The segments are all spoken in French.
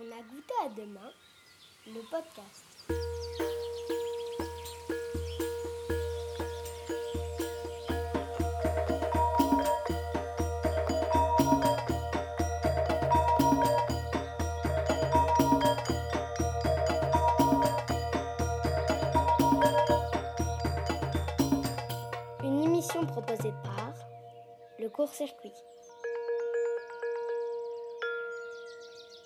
On a goûté à demain, le podcast. Une émission proposée par le court-circuit.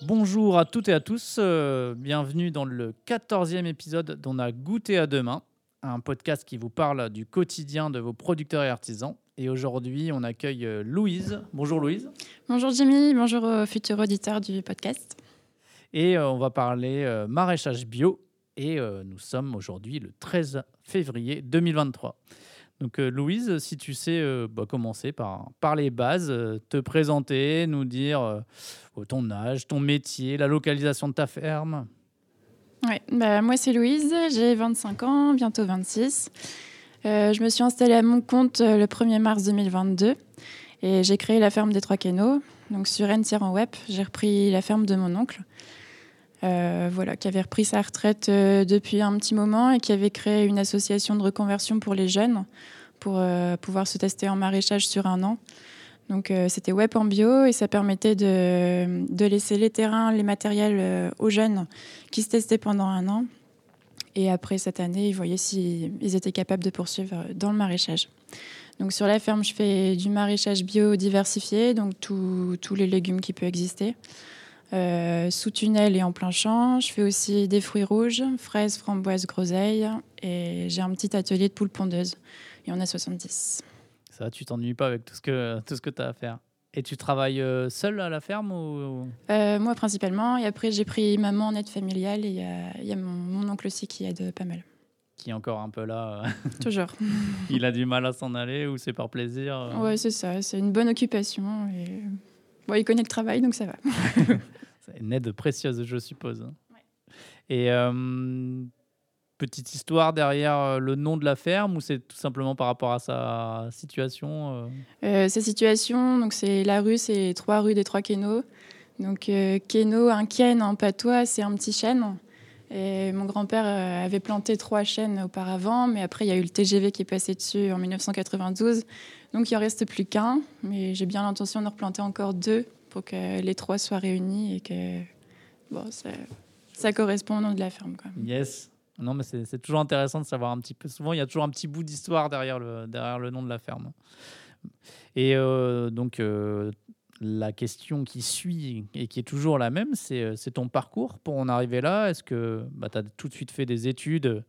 Bonjour à toutes et à tous, euh, bienvenue dans le 14e épisode d'On a goûté à demain, un podcast qui vous parle du quotidien de vos producteurs et artisans. Et aujourd'hui, on accueille euh, Louise. Bonjour Louise. Bonjour Jimmy, bonjour aux futurs auditeurs du podcast. Et euh, on va parler maraîchage bio. Et nous sommes aujourd'hui le 13 février 2023. Donc euh, Louise, si tu sais euh, bah, commencer par, par les bases, euh, te présenter, nous dire euh, ton âge, ton métier, la localisation de ta ferme. Ouais, bah, moi c'est Louise, j'ai 25 ans, bientôt 26. Euh, je me suis installée à mon compte le 1er mars 2022 et j'ai créé la ferme des Trois Canaux. Donc sur en web, j'ai repris la ferme de mon oncle, euh, voilà, qui avait repris sa retraite euh, depuis un petit moment et qui avait créé une association de reconversion pour les jeunes pour euh, pouvoir se tester en maraîchage sur un an. Donc c'était web en bio et ça permettait de, de laisser les terrains, les matériels aux jeunes qui se testaient pendant un an. Et après cette année, ils voyaient s'ils étaient capables de poursuivre dans le maraîchage. Donc sur la ferme, je fais du maraîchage bio diversifié, donc tous les légumes qui peuvent exister. Euh, sous tunnel et en plein champ. Je fais aussi des fruits rouges, fraises, framboises, groseilles. Et j'ai un petit atelier de poules pondeuses. Il y en a 70. Ça, tu t'ennuies pas avec tout ce que tout ce que tu as à faire. Et tu travailles euh, seul à la ferme ou Euh, moi principalement. Et après, j'ai pris maman en aide familiale. Et il y a, il y a mon, mon oncle aussi qui aide pas mal. qui est encore un peu là, Toujours. il a du mal à s'en aller ou c'est par plaisir Ouais, c'est ça. C'est une bonne occupation. Et... Bon, il connaît le travail, donc ça va. C'est une aide précieuse, je suppose. Et euh, petite histoire derrière euh, le nom de la ferme ou c'est tout simplement par rapport à sa situation euh? Sa situation, donc c'est la rue, c'est trois rues des trois Quénaux. Donc euh, un Ken en patois, c'est un petit chêne. Mon grand-père euh, avait planté trois chênes auparavant, mais après il y a eu le TGV qui est passé dessus en 1992. Donc il en reste plus qu'un, mais j'ai bien l'intention de replanter encore deux pour que les trois soient réunis et que bon, ça, correspond au nom de la ferme. Quoi. Yes. Non, mais c'est toujours intéressant de savoir un petit peu. Souvent, il y a toujours un petit bout d'histoire derrière le, derrière le nom de la ferme. Et euh, donc, euh, la question qui suit et qui est toujours la même, c'est euh, ton parcours pour en arriver là. Est-ce que bah, tu as tout de suite fait des études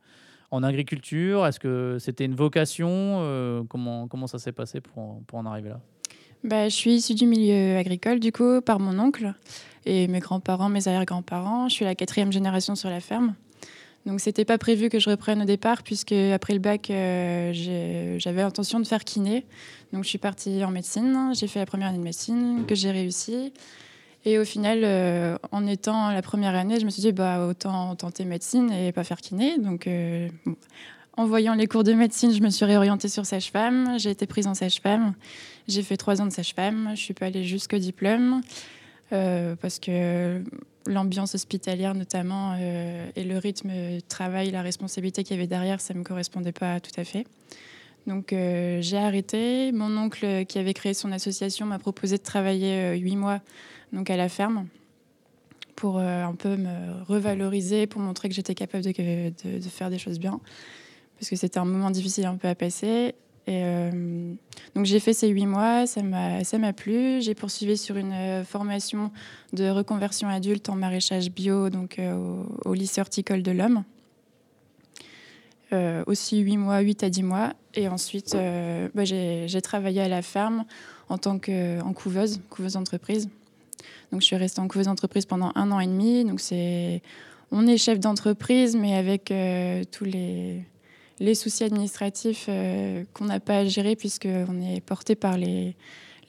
en agriculture? Est-ce que c'était une vocation? Euh, comment, ça s'est passé pour, pour en arriver là? Bah, je suis issue du milieu agricole, du coup, par mon oncle et mes grands-parents, mes arrière-grands-parents. Je suis la quatrième génération sur la ferme. Donc, c'était pas prévu que je reprenne au départ, puisque après le bac, euh, j'avais intention de faire kiné. Donc, je suis partie en médecine. J'ai fait la première année de médecine, que j'ai réussi. Et au final, euh, en étant la première année, je me suis dit, bah, autant tenter médecine et pas faire kiné. Donc, euh, en voyant les cours de médecine, je me suis réorientée sur sage-femme. J'ai été prise en sage-femme. J'ai fait trois ans de sage-femme. Je suis pas allée jusqu'au diplôme parce que l'ambiance hospitalière notamment euh, et le rythme de travail, la responsabilité qu'il y avait derrière, ça me correspondait pas tout à fait. Donc euh, j'ai arrêté. Mon oncle euh, qui avait créé son association m'a proposé de travailler huit mois donc à la ferme pour un peu me revaloriser, pour montrer que j'étais capable de- de faire des choses bien. Parce que c'était un moment difficile un peu à passer. Euh, donc j'ai fait ces huit mois, ça m'a plu. J'ai poursuivi sur une euh, formation de reconversion adulte en maraîchage bio, donc euh, au, au lycée horticole de l'Homme. Aussi huit mois, 8 à 10 mois. Et ensuite, bah, j'ai travaillé à la ferme en tant que en couveuse, couveuse d'entreprise. Donc je suis restée en couveuse d'entreprise pendant un an et demi. Donc c'est on est chef d'entreprise, mais avec tous les les soucis administratifs euh, qu'on n'a pas à gérer puisqu'on est porté par les,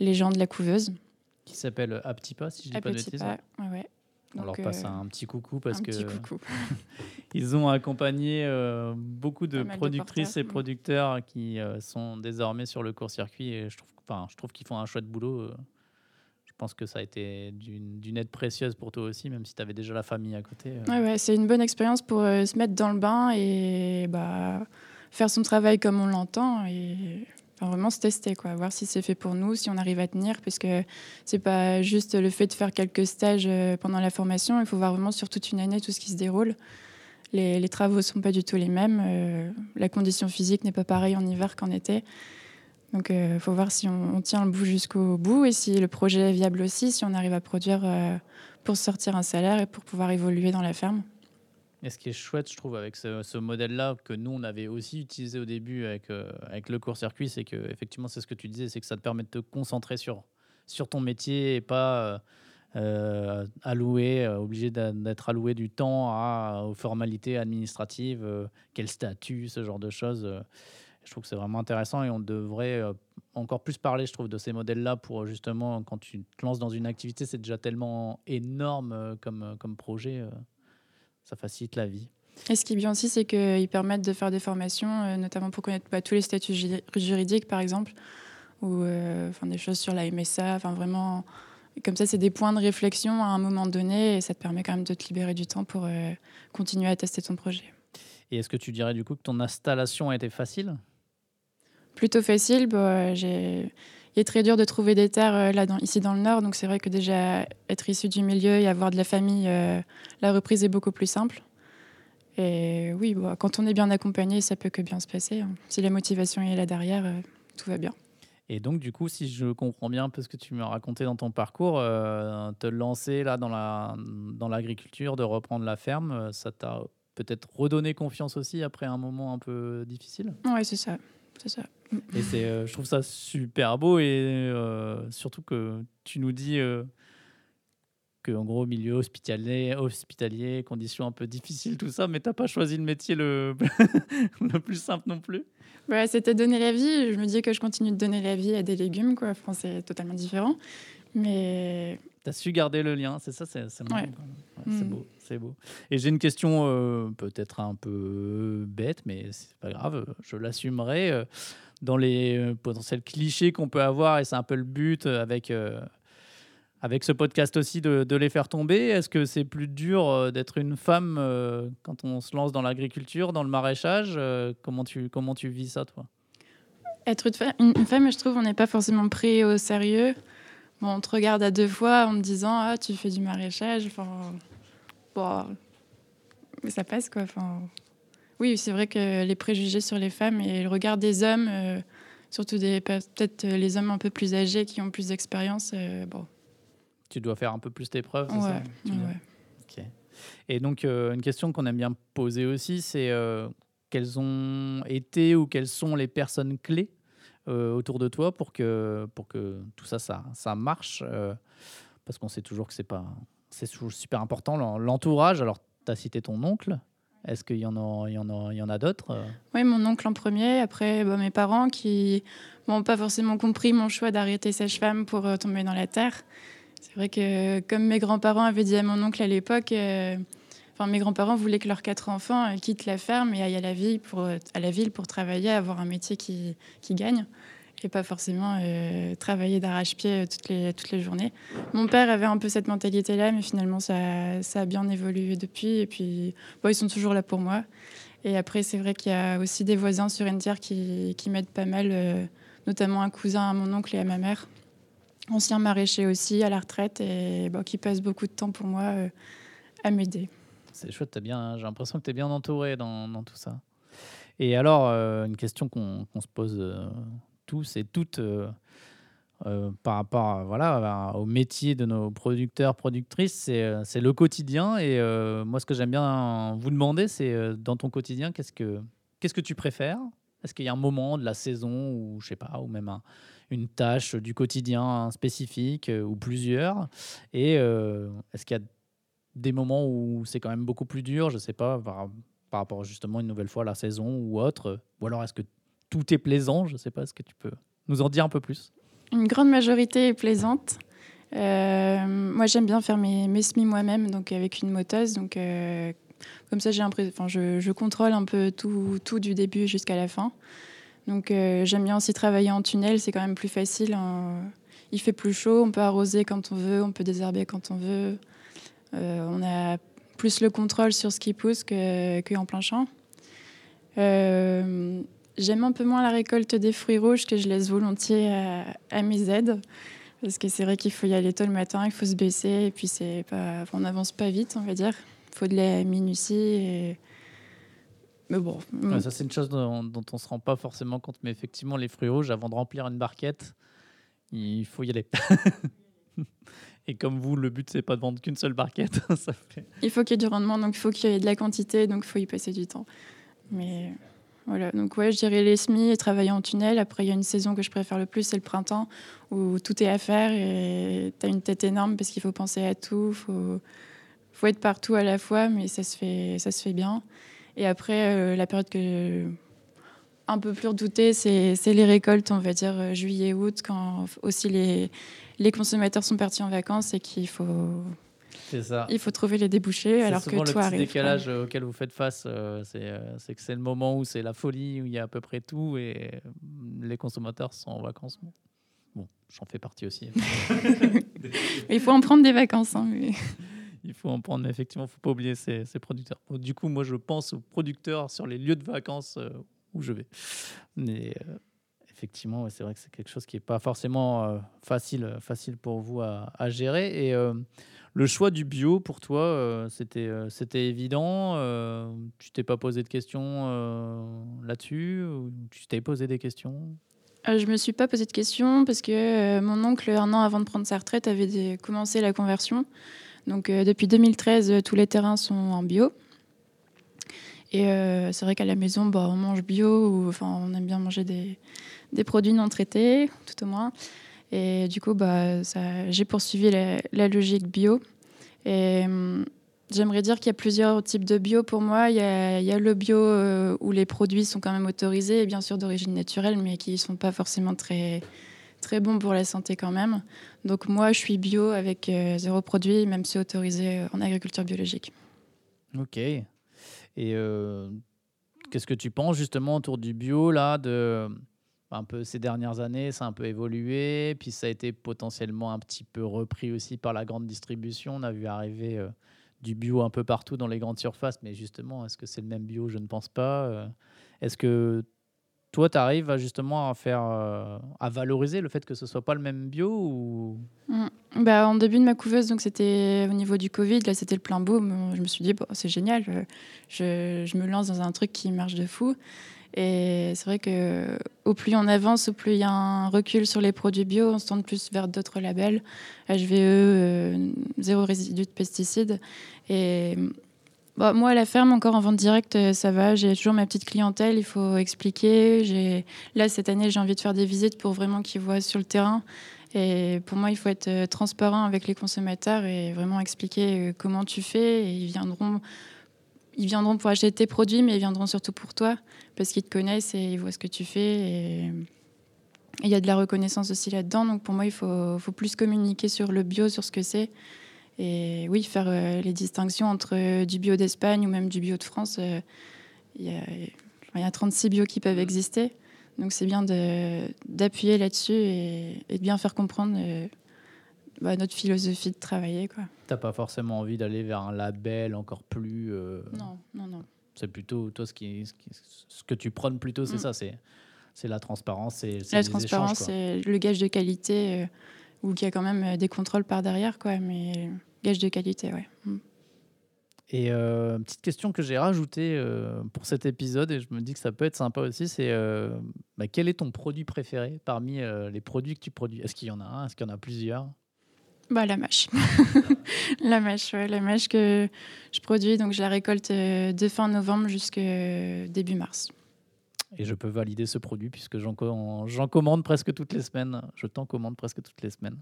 les gens de la couveuse. Qui s'appelle Aptipa, si je dis À pas de bêtises. Ouais, ouais. On leur Donc, passe euh, un petit coucou parce que coucou. ils ont accompagné euh, beaucoup de productrices et producteurs qui euh, sont désormais sur le court-circuit et je trouve, enfin, je trouve qu'ils font un chouette boulot. Euh. Je pense que ça a été d'une aide précieuse pour toi aussi, même si tu avais déjà la famille à côté. Euh. Ouais, ouais, c'est une bonne expérience pour se mettre dans le bain et bah, faire son travail comme on l'entend et vraiment se tester, quoi, voir si c'est fait pour nous, si on arrive à tenir, parce que c'est pas juste le fait de faire quelques stages pendant la formation, il faut voir vraiment sur toute une année tout ce qui se déroule. Les, les travaux ne sont pas du tout les mêmes, la condition physique n'est pas pareille en hiver qu'en été. Donc il euh, faut voir si on, tient le bout jusqu'au bout et si le projet est viable aussi, si on arrive à produire euh, pour sortir un salaire et pour pouvoir évoluer dans la ferme. Et ce qui est chouette, je trouve, avec ce, modèle-là, que nous, on avait aussi utilisé au début avec, euh, avec le court-circuit, c'est que, effectivement, c'est ce que tu disais, c'est que ça te permet de te concentrer sur, ton métier et pas alloué, obligé d'être alloué du temps aux formalités administratives, quel statut, ce genre de choses. Je trouve que c'est vraiment intéressant et on devrait euh, encore plus parler, je trouve, de ces modèles-là pour justement, quand tu te lances dans une activité, c'est déjà tellement énorme euh, comme, euh, comme projet, ça facilite la vie. Et ce qui est bien aussi, c'est qu'ils permettent de faire des formations, notamment pour connaître pas bah, tous les statuts juridiques, par exemple, ou enfin, des choses sur la MSA, enfin vraiment. Comme ça, c'est des points de réflexion à un moment donné et ça te permet quand même de te libérer du temps pour continuer à tester ton projet. Et est-ce que tu dirais du coup que ton installation a été facile? Plutôt facile. Bon, j'ai... Il est très dur de trouver des terres euh, là, dans, ici dans le Nord, donc c'est vrai que déjà être issu du milieu et avoir de la famille, euh, la reprise est beaucoup plus simple. Et oui, bon, quand on est bien accompagné, ça peut que bien se passer. Hein. Si la motivation est là derrière, euh, tout va bien. Et donc, du coup, si je comprends bien un peu ce que tu m'as raconté dans ton parcours, te lancer là dans, la, dans l'agriculture, de reprendre la ferme, ça t'a peut-être redonné confiance aussi après un moment un peu difficile? Oui, c'est ça c'est ça. Et c'est, euh, je trouve ça super beau et euh, surtout que tu nous dis euh, que en gros milieu hospitalier, hospitalier, conditions un peu difficiles, tout ça, mais t'as pas choisi le métier le, le plus simple non plus. Ouais, c'était donner la vie. Je me dis que je continue de donner la vie à des légumes, quoi. Enfin, c'est totalement différent, mais tu as su garder le lien, c'est ça, c'est ouais. mm. beau, c'est beau. Et j'ai une question euh, peut-être un peu bête, mais c'est pas grave, je l'assumerai. Euh, dans les euh, potentiels clichés qu'on peut avoir, et c'est un peu le but avec, avec ce podcast aussi de, les faire tomber, est-ce que c'est plus dur d'être une femme quand on se lance dans l'agriculture, dans le maraîchage comment, tu, comment tu vis ça, toi? Être une, femme, je trouve, on n'est pas forcément pris au sérieux on te regarde à deux fois en me disant Ah, tu fais du maraîchage. Bon, mais ça passe quoi. Enfin, oui, c'est vrai que les préjugés sur les femmes et le regard des hommes, euh, surtout des peut-être les hommes un peu plus âgés qui ont plus d'expérience, euh, bon. Tu dois faire un peu plus tes preuves, c'est ça? Ouais. Et donc, euh, une question qu'on aime bien poser aussi, c'est quelles ont été ou quelles sont les personnes clés euh, autour de toi pour que, pour que tout ça, ça, ça marche euh, Parce qu'on sait toujours que c'est pas c'est super important l'entourage. Alors, tu as cité ton oncle. Est-ce qu'il y en a, y en a, y en a d'autres euh? Oui, mon oncle en premier. Après, bah, mes parents qui n'ont pas forcément compris mon choix d'arrêter sage-femme pour tomber dans la terre. C'est vrai que, comme mes grands-parents avaient dit à mon oncle à l'époque, enfin, mes grands-parents voulaient que leurs quatre enfants quittent la ferme et aillent à la ville pour, à la ville pour travailler, avoir un métier qui gagne pas forcément euh, travailler d'arrache-pied euh, toutes les, toutes les journées. Mon père avait un peu cette mentalité-là, mais finalement, ça, ça, a bien évolué depuis. Et puis, ils sont toujours là pour moi. Et après, c'est vrai qu'il y a aussi des voisins sur Entière qui, qui m'aident pas mal, euh, notamment un cousin à mon oncle et à ma mère, ancien maraîcher aussi, à la retraite, et qui passe beaucoup de temps pour moi à m'aider. C'est chouette, bien, j'ai l'impression que tu es bien entouré dans, dans, tout ça. Et alors, une question qu'on se pose tous et toutes euh, euh, par rapport voilà, au métier de nos producteurs, productrices, c'est euh, le quotidien. Et moi, ce que j'aime bien vous demander, c'est dans ton quotidien, qu'est-ce que, qu'est-ce que tu préfères? Est-ce qu'il y a un moment de la saison ou, je sais pas, ou même une tâche du quotidien spécifique ou plusieurs? Et est-ce qu'il y a des moments où c'est quand même beaucoup plus dur, je sais pas, par, par rapport justement une nouvelle fois à la saison ou autre? Ou alors est-ce que tout est plaisant. Je ne sais pas, est-ce que tu peux nous en dire un peu plus Une grande majorité est plaisante. Euh, moi, j'aime bien faire mes, semis moi-même, donc avec une moteuse. Donc, euh, comme ça, j'ai je, je, contrôle un peu tout, du début jusqu'à la fin. Donc j'aime bien aussi travailler en tunnel, c'est quand même plus facile. Hein. Il fait plus chaud, on peut arroser quand on veut, on peut désherber quand on veut. on a plus le contrôle sur ce qui pousse qu'en plein champ. J'aime un peu moins la récolte des fruits rouges que je laisse volontiers à, mes aides. Parce que c'est vrai qu'il faut y aller tôt le matin, il faut se baisser, et puis c'est pas, on n'avance pas vite, on va dire. Il faut de la minutie. Et... Mais bon. ça, c'est une chose dont, dont on ne se rend pas forcément compte. Mais effectivement, les fruits rouges, avant de remplir une barquette, il faut y aller. Et comme vous, le but, c'est pas de vendre qu'une seule barquette. ça fait... Il faut qu'il y ait du rendement, donc il faut qu'il y ait de la quantité, donc il faut y passer du temps. Mais voilà, donc ouais, je dirais les semis et travailler en tunnel. Après, il y a une saison que je préfère le plus, c'est le printemps, où tout est à faire et tu as une tête énorme parce qu'il faut penser à tout, il faut, faut être partout à la fois, mais ça se fait, ça se fait bien. Et après, euh, la période que un peu plus redoutée, c'est les récoltes, on va dire euh, juillet-août, quand aussi les, les consommateurs sont partis en vacances et qu'il faut ça. Il faut trouver les débouchés alors que tout le petit décalage auquel vous faites face, euh, euh, c'est que c'est le moment où c'est la folie, où il y a à peu près tout et euh, les consommateurs sont en vacances. Bon, j'en fais partie aussi. il faut en prendre des vacances. Hein, il faut en prendre, mais effectivement, il ne faut pas oublier ces, ces, producteurs. Du coup, moi, je pense aux producteurs sur les lieux de vacances où je vais. Mais effectivement, c'est vrai que c'est quelque chose qui n'est pas forcément facile, facile pour vous à, à gérer. Et le choix du bio, pour toi, euh, c'était, euh, c'était évident euh, Tu t'es pas posé de questions là-dessus Tu t'es posé des questions? Je me suis pas posé de questions parce que mon oncle, un an avant de prendre sa retraite, avait commencé la conversion. Donc depuis 2013, tous les terrains sont en bio. Et c'est vrai qu'à la maison, bah, on mange bio, enfin, on aime bien manger des, des produits non traités, tout au moins. Et du coup, bah, j'ai poursuivi la, logique bio. Et hum, j'aimerais dire qu'il y a plusieurs types de bio pour moi. Il y a, le bio euh, où les produits sont quand même autorisés, et bien sûr d'origine naturelle, mais qui ne sont pas forcément très, très bons pour la santé quand même. Donc moi, je suis bio avec euh, zéro produit, même si autorisé euh, en agriculture biologique. Ok. Et qu'est-ce que tu penses justement autour du bio là de un peu ces dernières années, ça a un peu évolué, puis ça a été potentiellement un petit peu repris aussi par la grande distribution. On a vu arriver euh, du bio un peu partout dans les grandes surfaces, mais justement, est-ce que c'est le même bio? Je ne pense pas. Euh. Est-ce que toi, tu arrives justement à faire, euh, à valoriser le fait que ce soit pas le même bio. Mmh. Bah, en début de ma couveuse, donc c'était au niveau du Covid, là c'était le plein boom. Je me suis dit, bon, c'est génial, je, je, me lance dans un truc qui marche de fou. Et c'est vrai que au plus on avance, au plus il y a un recul sur les produits bio, on se tourne plus vers d'autres labels, HVE, euh, zéro résidu de pesticides. Et bah, moi, à la ferme, encore en vente directe, euh, ça va. J'ai toujours ma petite clientèle, il faut expliquer. Là, cette année, j'ai envie de faire des visites pour vraiment qu'ils voient sur le terrain. Et pour moi, il faut être euh, transparent avec les consommateurs et vraiment expliquer comment tu fais. Et ils viendront ils viendront pour acheter tes produits, mais ils viendront surtout pour toi, parce qu'ils te connaissent et ils voient ce que tu fais. Et il y a de la reconnaissance aussi là-dedans. Donc pour moi, il faut, faut, plus communiquer sur le bio, sur ce que c'est. Et oui, faire euh, les distinctions entre euh, du bio d'Espagne ou même du bio de France. Euh, il, y a, il, y a, 36 bio qui peuvent exister. Donc c'est bien d'appuyer là-dessus et, et, de bien faire comprendre bah, notre philosophie de travailler. Tu n'as pas forcément envie d'aller vers un label encore plus. Euh, non, non, non. C'est plutôt, toi, ce, qui, ce, que tu prônes plutôt, c'est mm. ça c'est, c'est la transparence. C'est, la transparence, c'est le gage de qualité, euh, ou qu'il y a quand même euh, des contrôles par derrière, quoi, mais gage de qualité, ouais. Mm. Et euh, petite question que j'ai rajoutée pour cet épisode, et je me dis que ça peut être sympa aussi, c'est bah, quel est ton produit préféré parmi les produits que tu produis? Est-ce qu'il y en a un? Est-ce qu'il y en a plusieurs? Bah, la mâche. la mâche, ouais, la mâche que je produis. Donc, je la récolte euh, de fin novembre jusqu'à début mars. Et je peux valider ce produit puisque j'en commande presque toutes les semaines. Je t'en commande presque toutes les semaines.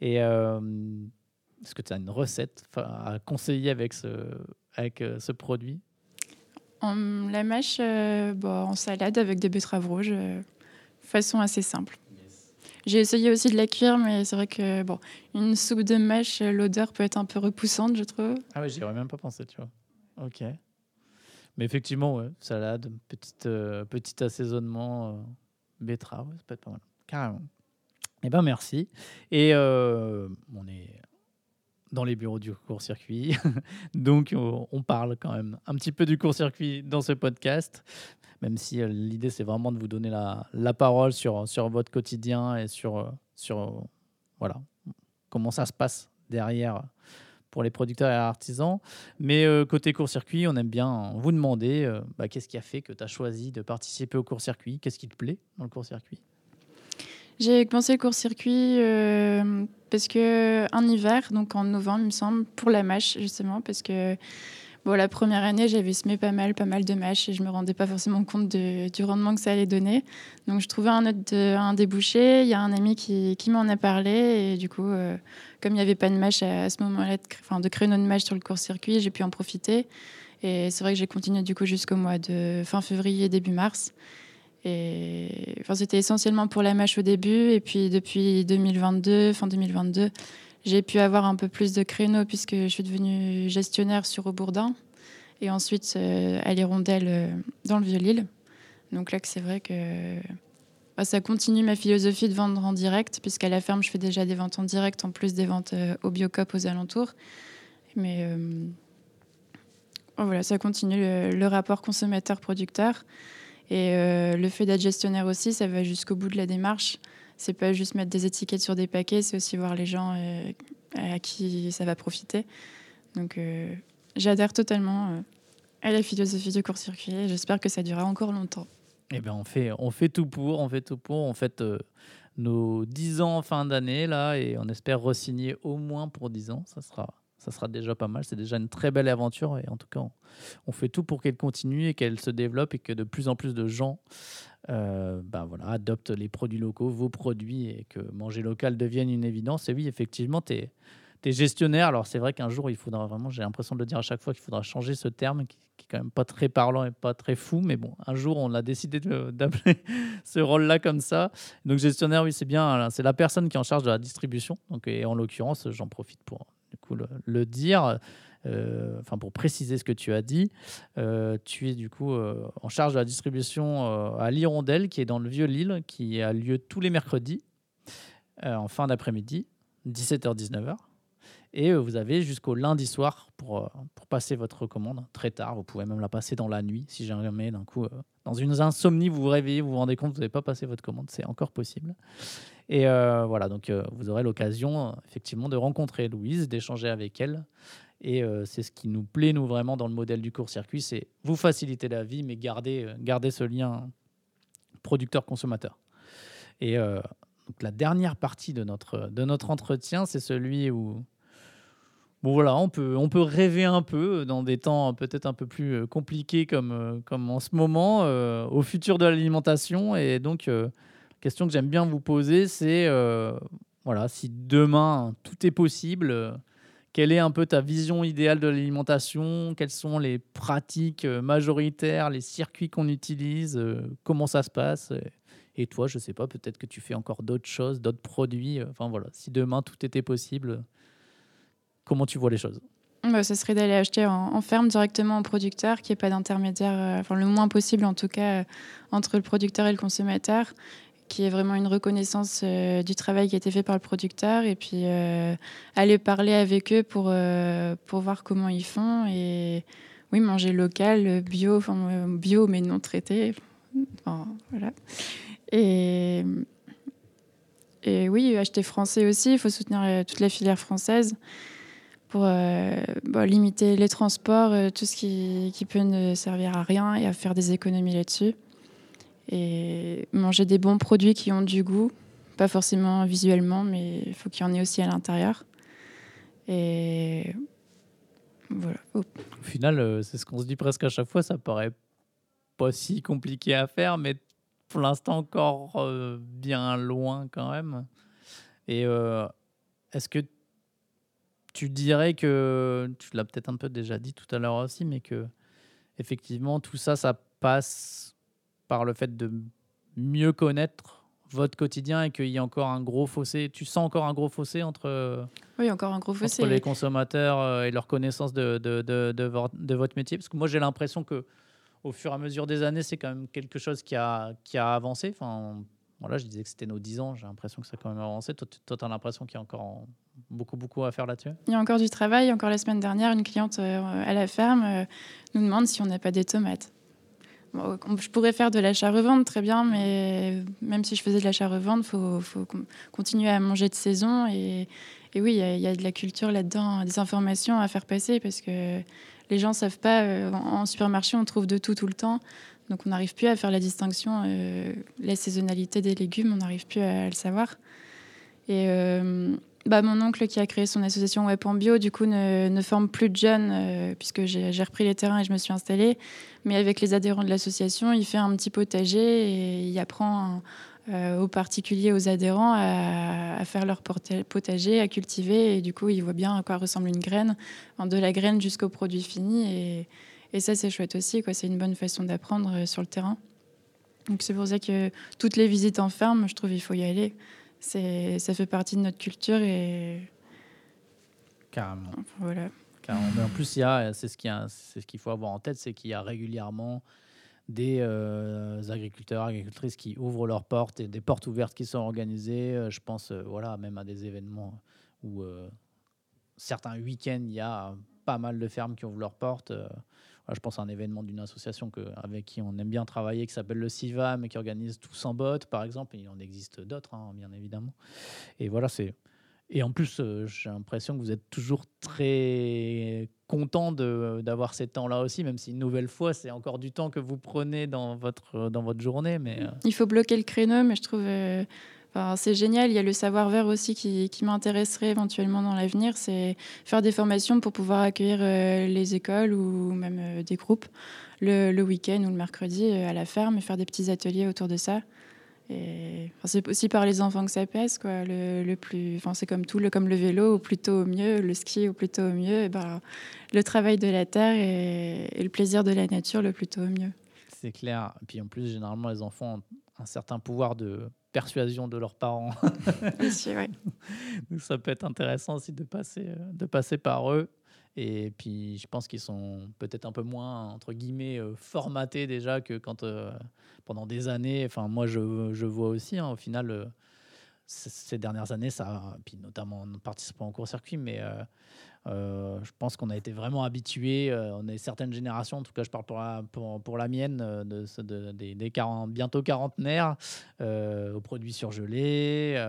Et euh, est-ce que tu as une recette à conseiller avec ce, avec euh, ce produit? La mâche, bon, en salade avec des betteraves rouges, façon assez simple. J'ai essayé aussi de la cuire, mais c'est vrai que bon, une soupe de mèche, l'odeur peut être un peu repoussante, je trouve. Ah oui, j'y aurais même pas pensé, tu vois. Ok. Mais effectivement, ouais, salade, petite, euh, petit assaisonnement, euh, betterave, ça peut être pas mal. Carrément. Eh ben merci. Et euh, on est dans les bureaux du court-circuit. Donc, on parle quand même un petit peu du court-circuit dans ce podcast, même si euh, l'idée, c'est vraiment de vous donner la, parole sur, sur votre quotidien et sur, euh, sur euh, voilà, comment ça se passe derrière pour les producteurs et artisans. Mais côté court-circuit, on aime bien vous demander bah, qu'est-ce qui a fait que tu as choisi de participer au court-circuit? Qu'est-ce qui te plaît dans le court-circuit? J'ai commencé le court-circuit euh, parce que un hiver, donc en novembre, il me semble, pour la mâche, justement, parce que bon, la première année, j'avais semé pas mal, pas mal de mâches et je me rendais pas forcément compte du rendement que ça allait donner. Donc, je trouvais un, débouché. Il y a un ami qui, m'en a parlé et du coup, euh, comme il n'y avait pas de mâche à, ce moment-là, enfin, de créneau de mâche sur le court-circuit, j'ai pu en profiter. Et c'est vrai que j'ai continué du coup jusqu'au mois de fin février, début mars. C'était essentiellement pour la mâche au début. Et puis depuis 2022, fin 2022, j'ai pu avoir un peu plus de créneaux puisque je suis devenue gestionnaire sur Aubourdin. Et ensuite euh, à l'Hirondelle euh, dans le Vieux-Lille. Donc là, c'est vrai que bah, ça continue ma philosophie de vendre en direct, puisqu'à la ferme, je fais déjà des ventes en direct en plus des ventes euh, au Biocop aux alentours. Mais voilà, ça continue le rapport consommateur-producteur. Et euh, le fait d'être gestionnaire aussi, ça va jusqu'au bout de la démarche. C'est pas juste mettre des étiquettes sur des paquets, c'est aussi voir les gens euh, à qui ça va profiter. Donc euh, j'adhère totalement à la philosophie du court-circuit et j'espère que ça durera encore longtemps. Eh ben, on fait, on fait tout pour, on fait tout pour. On euh, nos 10 ans en fin d'année, là, et on espère re-signer au moins pour 10 ans. Ça sera, ça sera déjà pas mal. C'est déjà une très belle aventure, et en tout cas, on, fait tout pour qu'elle continue et qu'elle se développe et que de plus en plus de gens ben voilà, adoptent les produits locaux, vos produits, et que manger local devienne une évidence. Et oui, effectivement, tu es, gestionnaire. Alors, c'est vrai qu'un jour, il faudra vraiment, j'ai l'impression de le dire à chaque fois, qu'il faudra changer ce terme qui, qui est quand même pas très parlant et pas très fou. Mais bon, un jour, on a décidé d'appeler ce rôle-là comme ça. Donc, gestionnaire, oui, c'est bien. C'est la personne qui est en charge de la distribution. Donc, et en l'occurrence, j'en profite pour le, dire. euh, Enfin, pour préciser ce que tu as dit, euh, tu es du coup euh, en charge de la distribution à l'Hirondelle, qui est dans le vieux Lille, qui a lieu tous les mercredis en fin d'après-midi, 17h-19h. Et euh, vous avez jusqu'au lundi soir pour, euh, pour passer votre commande très tard. Vous pouvez même la passer dans la nuit si jamais d'un coup, euh, dans une insomnie, vous vous réveillez, vous vous rendez compte que vous n'avez pas passé votre commande. C'est encore possible. Et voilà, donc vous aurez l'occasion effectivement de rencontrer Louise, d'échanger avec elle. Et c'est ce qui nous plaît, nous, vraiment, dans le modèle du court-circuit, c'est vous faciliter la vie, mais garder, garder ce lien producteur-consommateur. Et donc, la dernière partie de notre, de notre entretien, c'est celui où bon, voilà, on, peut, on peut rêver un peu dans des temps peut-être un peu plus euh, compliqués comme, euh, comme en ce moment, euh, au futur de l'alimentation. Et donc, euh, la question que j'aime bien vous poser, c'est euh, voilà, si demain tout est possible, euh, quelle est un peu ta vision idéale de l'alimentation? Quelles sont les pratiques euh, majoritaires, les circuits qu'on utilise euh, Comment ça se passe? Et toi, je sais pas, peut-être que tu fais encore d'autres choses, d'autres produits. euh, Enfin voilà, si demain tout était possible, comment tu vois les choses Bah, ce serait d'aller acheter en, ferme directement au producteur, qu'il n'y ait pas d'intermédiaire, euh, le moins possible en tout cas, euh, entre le producteur et le consommateur, qu'il y ait vraiment une reconnaissance euh, du travail qui a été fait par le producteur, et puis aller parler avec eux pour, pour voir comment ils font, et oui, manger local, bio, bio mais non traité, voilà. Et, oui, acheter français aussi, il faut soutenir toute la filière française euh, bah, limiter les transports, euh, tout ce qui, peut ne servir à rien et à faire des économies là-dessus. Et manger des bons produits qui ont du goût, pas forcément visuellement, mais il faut qu'il y en ait aussi à l'intérieur. Et voilà. Au final, euh, c'est ce qu'on se dit presque à chaque fois, ça paraît pas si compliqué à faire, mais pour l'instant encore bien loin quand même. Et est-ce que tu dirais que, tu l'as peut-être un peu déjà dit tout à l'heure aussi, mais que effectivement tout ça, ça passe par le fait de mieux connaître votre quotidien et qu'il y a encore un gros fossé. Tu sens encore un gros fossé entre, Oui, encore un gros fossé. entre les consommateurs euh, et leur connaissance de, de, votre métier? Parce que moi, j'ai l'impression que au fur et à mesure des années, c'est quand même quelque chose qui a, qui a avancé. Enfin, voilà, je disais que c'était nos 10 ans, j'ai l'impression que ça a quand même avancé. Toi, tu as l'impression qu'il y a encore beaucoup, beaucoup à faire là-dessus? Il y a encore du travail. Encore la semaine dernière, une cliente euh, à la ferme euh, nous demande si on n'a pas des tomates. je pourrais faire de l'achat-revente très bien, mais même si je faisais de l'achat-revente, il faut, continuer à manger de saison. Et, oui, il y, a de la culture là-dedans, des informations à faire passer parce que les gens ne savent pas. Euh, en supermarché, on trouve de tout tout le temps. Donc on n'arrive plus à faire la distinction, la saisonnalité des légumes, on n'arrive plus à, le savoir. Et bah, mon oncle qui a créé son association Web en Bio, du coup, ne, forme plus de jeunes, puisque j'ai repris les terrains et je me suis installée. Mais avec les adhérents de l'association, il fait un petit potager et il apprend euh, aux particuliers, aux adhérents à, faire leur potager, à cultiver. Et du coup, ils voient bien à quoi ressemble une graine, de la graine jusqu'au produit fini. Et, et ça, c'est chouette aussi. C'est une bonne façon d'apprendre euh, sur le terrain. Donc c'est pour ça que toutes les visites en ferme, je trouve il faut y aller. C'est, ça fait partie de notre culture et carrément. Voilà. Carrément. Mais en plus, il y a, c'est ce qu'il, c'est ce qu'il faut avoir en tête, c'est qu'il y a régulièrement des euh, agriculteurs, agricultrices qui ouvrent leurs portes et des portes ouvertes qui sont organisées. Euh, je pense euh, voilà, même à des événements où certains week-ends, il y a pas mal de fermes qui ouvrent leurs portes. Je pense à un événement d'une association avec qui on aime bien travailler, qui s'appelle le CIVAM, et qui organise Tous en botte, par exemple. il en existe d'autres, hein, bien évidemment. Et voilà, c'est et en plus, euh, j'ai l'impression que vous êtes toujours très content d'avoir ces temps-là aussi, même si une nouvelle fois, c'est encore du temps que vous prenez dans votre, dans votre journée. Mais, euh. Il faut bloquer le créneau, mais je trouve euh, c'est génial. Il y a le savoir-faire aussi qui, qui m'intéresserait éventuellement dans l'avenir, c'est faire des formations pour pouvoir accueillir les écoles ou même des groupes le, week-end ou le mercredi à la ferme et faire des petits ateliers autour de ça. C'est aussi par les enfants que ça passe, quoi. Le, plus, c'est comme tout, le, comme le vélo, au plus tôt au mieux, le ski au plus tôt au mieux. Et ben, le travail de la terre et, le plaisir de la nature le plus tôt au mieux. C'est clair. Et puis en plus, généralement, les enfants ont un certain pouvoir de persuasion de leurs parents. aussi, ouais. Donc ça peut être intéressant aussi de passer, de passer par eux. Et puis, je pense qu'ils sont peut-être un peu moins, entre guillemets, euh, formatés déjà que quand, euh, pendant des années, enfin, moi, je, je vois aussi, hein, au final, euh, ces dernières années, ça, puis notamment en participant au court-circuit, mais je pense qu'on a été vraiment habitués, on est certaines générations, en tout cas, je parle pour la, pour, la mienne, de, de, des, des 40, bientôt quarantenaires, aux produits surgelés,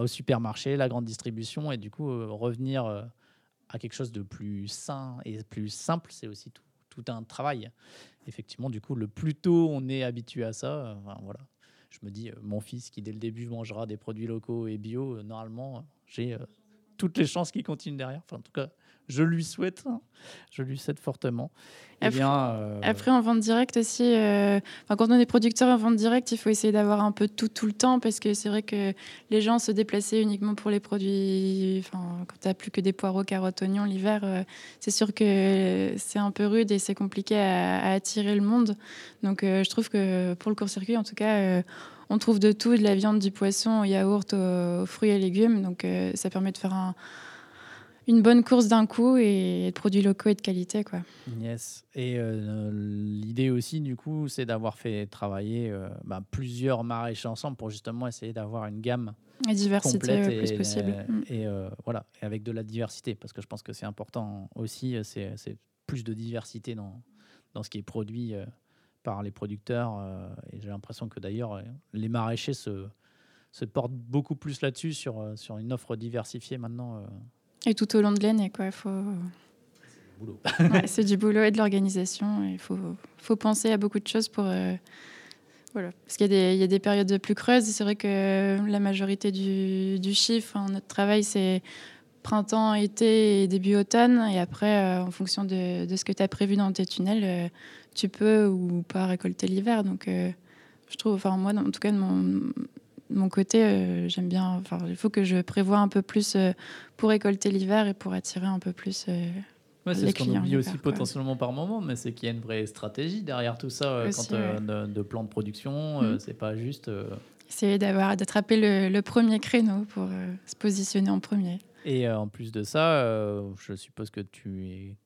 au supermarché, la grande distribution, et du coup, revenir à quelque chose de plus sain et plus simple, c'est aussi tout, un travail. Effectivement, du coup, le plus tôt on est habitué à ça, euh, voilà. Je me dis, euh, mon fils qui dès le début mangera des produits locaux et bio, euh, normalement, j'ai toutes les chances qu'il continue derrière. Enfin, en tout cas, je lui souhaite, hein. je lui souhaite fortement. Eh après, bien, euh, après, en vente directe aussi, euh, quand on est producteur en vente directe, il faut essayer d'avoir un peu tout tout le temps parce que c'est vrai que les gens se déplacer uniquement pour les produits. Enfin, quand tu n'as plus que des poireaux, carottes, oignons l'hiver, euh, c'est sûr que c'est un peu rude et c'est compliqué à, attirer le monde. Donc, je trouve que pour le court-circuit, en tout cas, on trouve de tout, de la viande, du poisson, au yaourt, aux fruits et légumes. Donc, ça permet de faire un une bonne course d'un coup et de produits locaux et de qualité. Quoi. Yes. Et euh, l'idée aussi, du coup, c'est d'avoir fait travailler euh, bah, plusieurs maraîchers ensemble pour justement essayer d'avoir une gamme et diversité le plus possible. Et, euh, voilà, et avec de la diversité, parce que je pense que c'est important aussi, c'est plus de diversité dans, dans ce qui est produit par les producteurs. et j'ai l'impression que d'ailleurs, les maraîchers se, se portent beaucoup plus là-dessus, sur, sur une offre diversifiée maintenant. Et tout au long de l'année, quoi. Faut... c'est du boulot et de l'organisation. Il faut, faut, penser à beaucoup de choses pour. Euh, voilà. Parce qu'il y, y, a des périodes plus creuses. C'est vrai que la majorité du, du chiffre, hein, notre travail, c'est printemps, été et début automne. Et après, euh, en fonction de, de ce que tu as prévu dans tes tunnels, euh, tu peux ou pas récolter l'hiver. Donc, je trouve, enfin, moi, en tout cas, de mon, mon côté, euh, j'aime bien. Enfin, il faut que je prévoie un peu plus euh, pour récolter l'hiver et pour attirer un peu plus. Euh, ouais, c'est ce qu'on oublie aussi potentiellement par moment, mais c'est qu'il y a une vraie stratégie derrière tout ça quand, de, plan de production. Mm. c'est pas juste. Essayer d'avoir d'attraper le, premier créneau pour se positionner en premier. Et en plus de ça, je suppose que tu es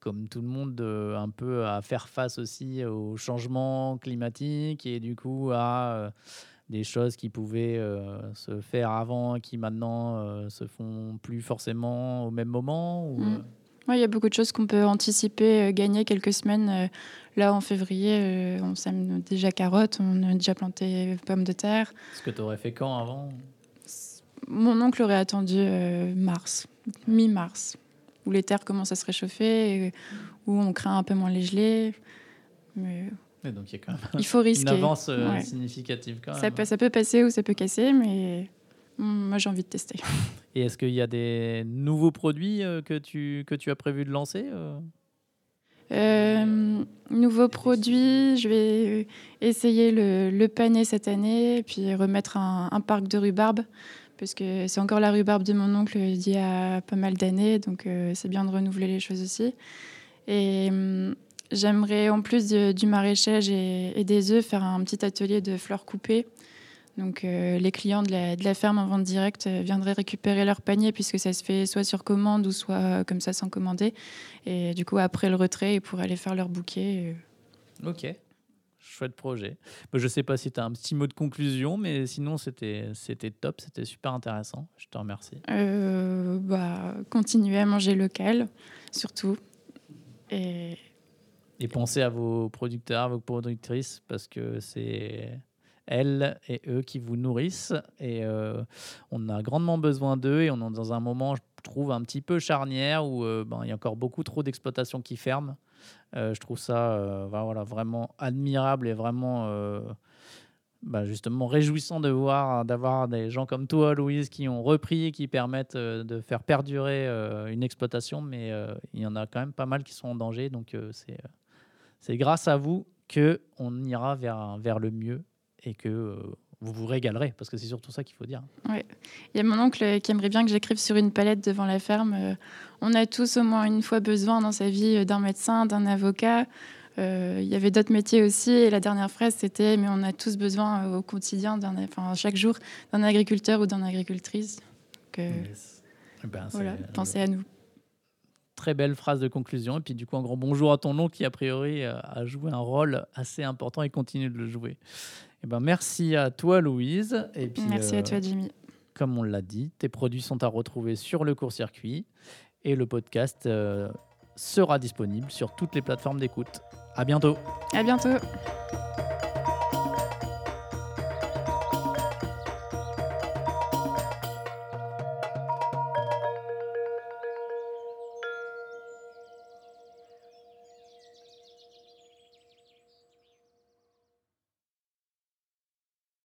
comme tout le monde, euh, un peu à faire face aussi au changement climatique et du coup à euh, des choses qui pouvaient euh, se faire avant et qui maintenant euh, se font plus forcément au même moment ou, Mm. euh, il y a beaucoup de choses qu'on peut anticiper, euh, gagner quelques semaines. euh, là, en février, euh, on sème déjà carottes, on a déjà planté pommes de terre. ce que tu aurais fait quand avant? Mon oncle aurait attendu euh, mars, mi-mars, où les terres commencent à se réchauffer, et où on craint un peu moins les gelées. Mais Et donc il y a quand même il faut une risquer. avance euh, Ouais. significative quand Ça même. peut, ça peut passer ou ça peut casser, mais moi j'ai envie de tester. Et est-ce qu'il y a des nouveaux produits euh, que, tu, que tu as prévu de lancer euh Euh, nouveau produit, je vais essayer le, le pané cette année, puis remettre un, un parc de rhubarbe, parce que c'est encore la rhubarbe de mon oncle d'il y a pas mal d'années, donc euh, c'est bien de renouveler les choses aussi. Et hum, j'aimerais, en plus du maraîchage et, des œufs, faire un petit atelier de fleurs coupées. Donc euh, les clients de la, de la ferme en vente directe euh, viendraient récupérer leur panier, puisque ça se fait soit sur commande ou soit comme ça sans commander. Et du coup, après le retrait, ils pourraient aller faire leur bouquet. Ok. Chouette projet. Bah, Je ne sais pas si tu as un petit mot de conclusion, mais sinon, c'était c'était top, c'était super intéressant. Je te remercie. Euh, bah, continuer à manger local, surtout. Et Et pensez à vos producteurs, vos productrices, parce que c'est elles et eux qui vous nourrissent. Et euh, on a grandement besoin d'eux. Et on est dans un moment, je trouve, un petit peu charnière où euh, ben, il y a encore beaucoup trop d'exploitations qui ferment. Euh, je trouve ça euh, ben, voilà, vraiment admirable et vraiment. euh, ben, justement réjouissant de voir d'avoir des gens comme toi Louise qui ont repris et qui permettent de faire perdurer une exploitation mais il y en a quand même pas mal qui sont en danger donc c'est c'est grâce à vous que on ira vers, vers le mieux et que vous vous régalerez, parce que c'est surtout ça qu'il faut dire. il y a mon oncle qui aimerait bien que j'écrive sur une palette devant la ferme. euh, on a tous au moins une fois besoin dans sa vie euh, d'un médecin, d'un avocat. Euh, Il y avait d'autres métiers aussi. Et la dernière phrase, c'était Mais on a tous besoin euh, au quotidien, enfin, chaque jour, d'un agriculteur ou d'une agricultrice. Donc, euh, Eh ben, voilà, pensez à nous. Très belle phrase de conclusion. Et puis du coup, un grand bonjour à ton oncle qui, a priori, a joué un rôle assez important et continue de le jouer. Eh ben, merci à toi, Louise. Et puis, Merci euh, à toi, Jimmy. Comme on l'a dit, tes produits sont à retrouver sur le court-circuit et le podcast euh, sera disponible sur toutes les plateformes d'écoute. À bientôt. À bientôt.